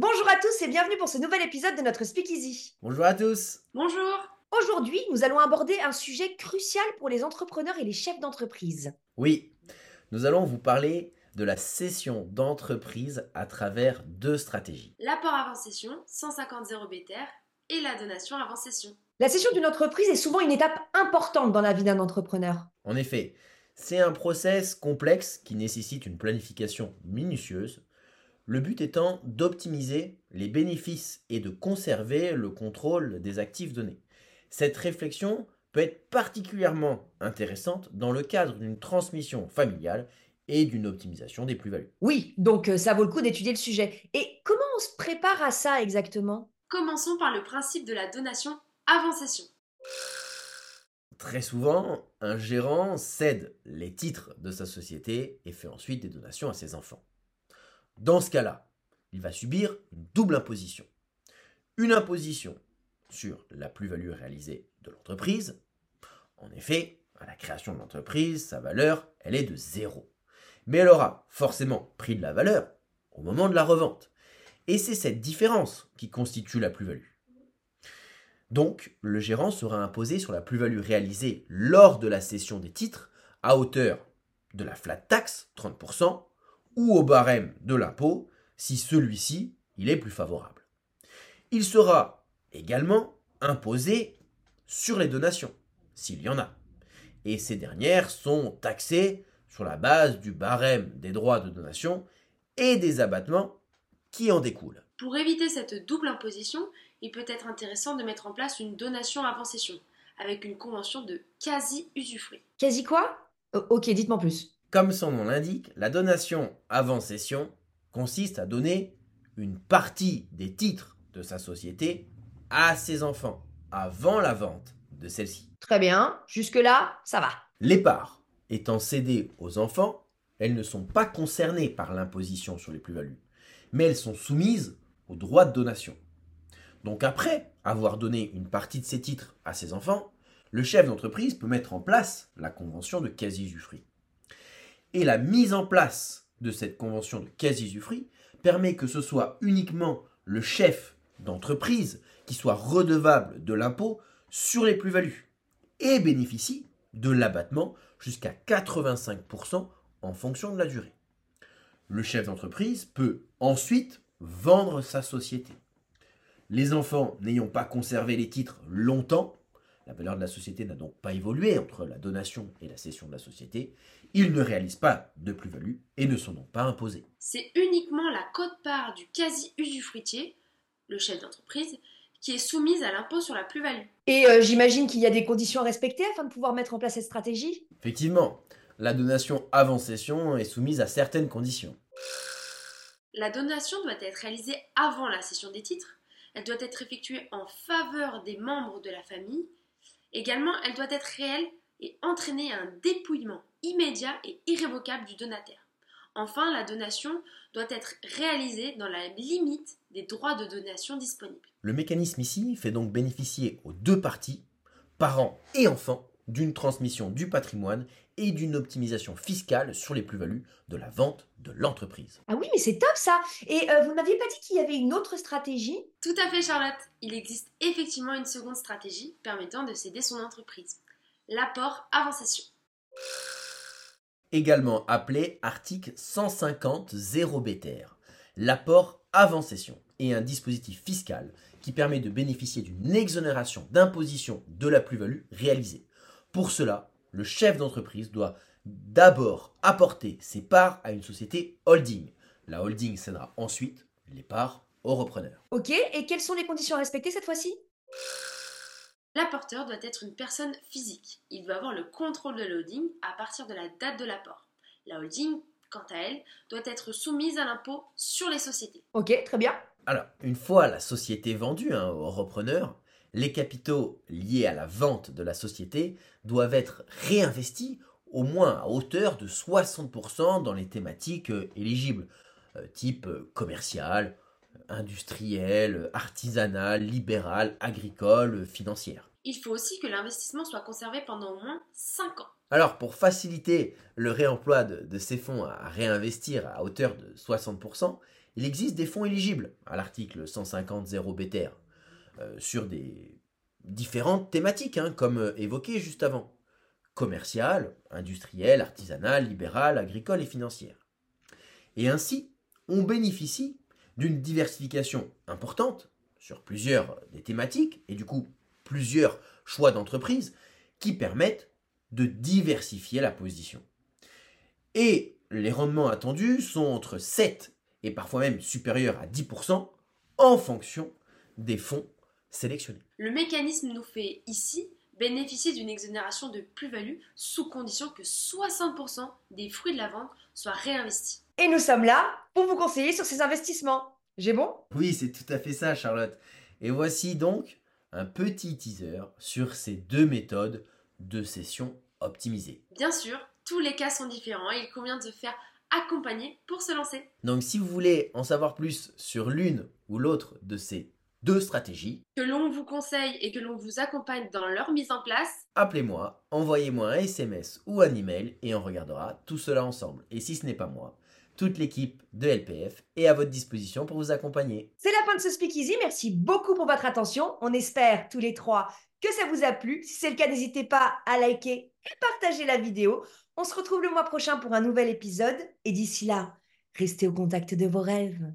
Bonjour à tous et bienvenue pour ce nouvel épisode de notre Speakeasy. Bonjour à tous. Bonjour. Aujourd'hui, nous allons aborder un sujet crucial pour les entrepreneurs et les chefs d'entreprise. Oui, nous allons vous parler de la cession d'entreprise à travers deux stratégies. L'apport avant session, 150 0 BTR, et la donation avant session. La cession d'une entreprise est souvent une étape importante dans la vie d'un entrepreneur. En effet, c'est un process complexe qui nécessite une planification minutieuse, le but étant d'optimiser les bénéfices et de conserver le contrôle des actifs donnés. Cette réflexion peut être particulièrement intéressante dans le cadre d'une transmission familiale et d'une optimisation des plus-values. Oui, donc euh, ça vaut le coup d'étudier le sujet. Et comment on se prépare à ça exactement? Commençons par le principe de la donation avant session. Très souvent, un gérant cède les titres de sa société et fait ensuite des donations à ses enfants. Dans ce cas-là, il va subir une double imposition. Une imposition sur la plus-value réalisée de l'entreprise. En effet, à la création de l'entreprise, sa valeur, elle est de zéro. Mais elle aura forcément pris de la valeur au moment de la revente. Et c'est cette différence qui constitue la plus-value. Donc, le gérant sera imposé sur la plus-value réalisée lors de la cession des titres à hauteur de la flat tax, 30%, ou au barème de l'impôt, si celui-ci il est plus favorable. Il sera également imposé sur les donations, s'il y en a. Et ces dernières sont taxées sur la base du barème des droits de donation et des abattements qui en découlent. Pour éviter cette double imposition, il peut être intéressant de mettre en place une donation avant session, avec une convention de quasi-usufruit. Quasi quoi? Euh, Ok, dites-moi plus. Comme son nom l'indique, la donation avant cession consiste à donner une partie des titres de sa société à ses enfants avant la vente de celle-ci. Très bien, jusque-là, ça va. Les parts étant cédées aux enfants, elles ne sont pas concernées par l'imposition sur les plus-values, mais elles sont soumises au droit de donation. Donc après avoir donné une partie de ses titres à ses enfants, le chef d'entreprise peut mettre en place la convention de quasi-usufruit. Et la mise en place de cette convention de quasi-usufruit permet que ce soit uniquement le chef d'entreprise qui soit redevable de l'impôt sur les plus-values et bénéficie de l'abattement jusqu'à 85% en fonction de la durée. Le chef d'entreprise peut ensuite vendre sa société. Les enfants n'ayant pas conservé les titres longtemps, la valeur de la société n'a donc pas évolué entre la donation et la cession de la société, ils ne réalisent pas de plus-value et ne sont donc pas imposés. C'est uniquement la cote-part du quasi-usufruitier, le chef d'entreprise, qui est soumise à l'impôt sur la plus-value. Et euh, j'imagine qu'il y a des conditions à respecter afin de pouvoir mettre en place cette stratégie? Effectivement, la donation avant cession est soumise à certaines conditions. La donation doit être réalisée avant la cession des titres. Elle doit être effectuée en faveur des membres de la famille. Également, elle doit être réelle et entraîner un dépouillement immédiat et irrévocable du donataire. Enfin, la donation doit être réalisée dans la limite des droits de donation disponibles. Le mécanisme ici fait donc bénéficier aux deux parties, parents et enfants, d'une transmission du patrimoine et d'une optimisation fiscale sur les plus-values de la vente de l'entreprise. Ah oui, mais c'est top ça Et euh, vous m'aviez pas dit qu'il y avait une autre stratégie? Tout à fait, Charlotte. Il existe effectivement une seconde stratégie permettant de céder son entreprise. L'apport avant cession. Également appelé article 150 0 BTR, l'apport avant cession est un dispositif fiscal qui permet de bénéficier d'une exonération d'imposition de la plus-value réalisée. Pour cela, le chef d'entreprise doit d'abord apporter ses parts à une société holding. La holding cédera ensuite les parts au repreneur. Ok, et quelles sont les conditions à respecter cette fois-ci? L'apporteur doit être une personne physique. Il doit avoir le contrôle de la holding à partir de la date de l'apport. La holding, quant à elle, doit être soumise à l'impôt sur les sociétés. Ok, très bien. Alors, une fois la société vendue hein, au repreneur, les capitaux liés à la vente de la société doivent être réinvestis au moins à hauteur de 60% dans les thématiques euh, éligibles, euh, type euh, commercial, industriel, artisanal, libéral, agricole, financière. Il faut aussi que l'investissement soit conservé pendant au moins 5 ans. Alors, pour faciliter le réemploi de, de ces fonds à réinvestir à hauteur de 60%, il existe des fonds éligibles à l'article 150.0 BTR euh, sur des différentes thématiques, hein, comme euh, évoqué juste avant commerciale, industrielle, artisanale, libérale, agricole et financière. Et ainsi, on bénéficie d'une diversification importante sur plusieurs des thématiques et du coup plusieurs choix d'entreprise qui permettent de diversifier la position. Et les rendements attendus sont entre 7 et parfois même supérieurs à 10% en fonction des fonds sélectionnés. Le mécanisme nous fait ici bénéficier d'une exonération de plus-value sous condition que 60% des fruits de la vente soient réinvestis. Et nous sommes là pour vous conseiller sur ces investissements. J'ai bon? Oui, c'est tout à fait ça, Charlotte. Et voici donc un petit teaser sur ces deux méthodes de session optimisée. Bien sûr, tous les cas sont différents et il convient de se faire accompagner pour se lancer. Donc si vous voulez en savoir plus sur l'une ou l'autre de ces deux stratégies, Que l'on vous conseille et que l'on vous accompagne dans leur mise en place, appelez-moi, envoyez-moi un SMS ou un email et on regardera tout cela ensemble. Et si ce n'est pas moi, toute l'équipe de LPF est à votre disposition pour vous accompagner. C'est la fin de ce speakeasy. Merci beaucoup pour votre attention. On espère tous les trois que ça vous a plu. Si c'est le cas, n'hésitez pas à liker et partager la vidéo. On se retrouve le mois prochain pour un nouvel épisode. Et d'ici là, restez au contact de vos rêves.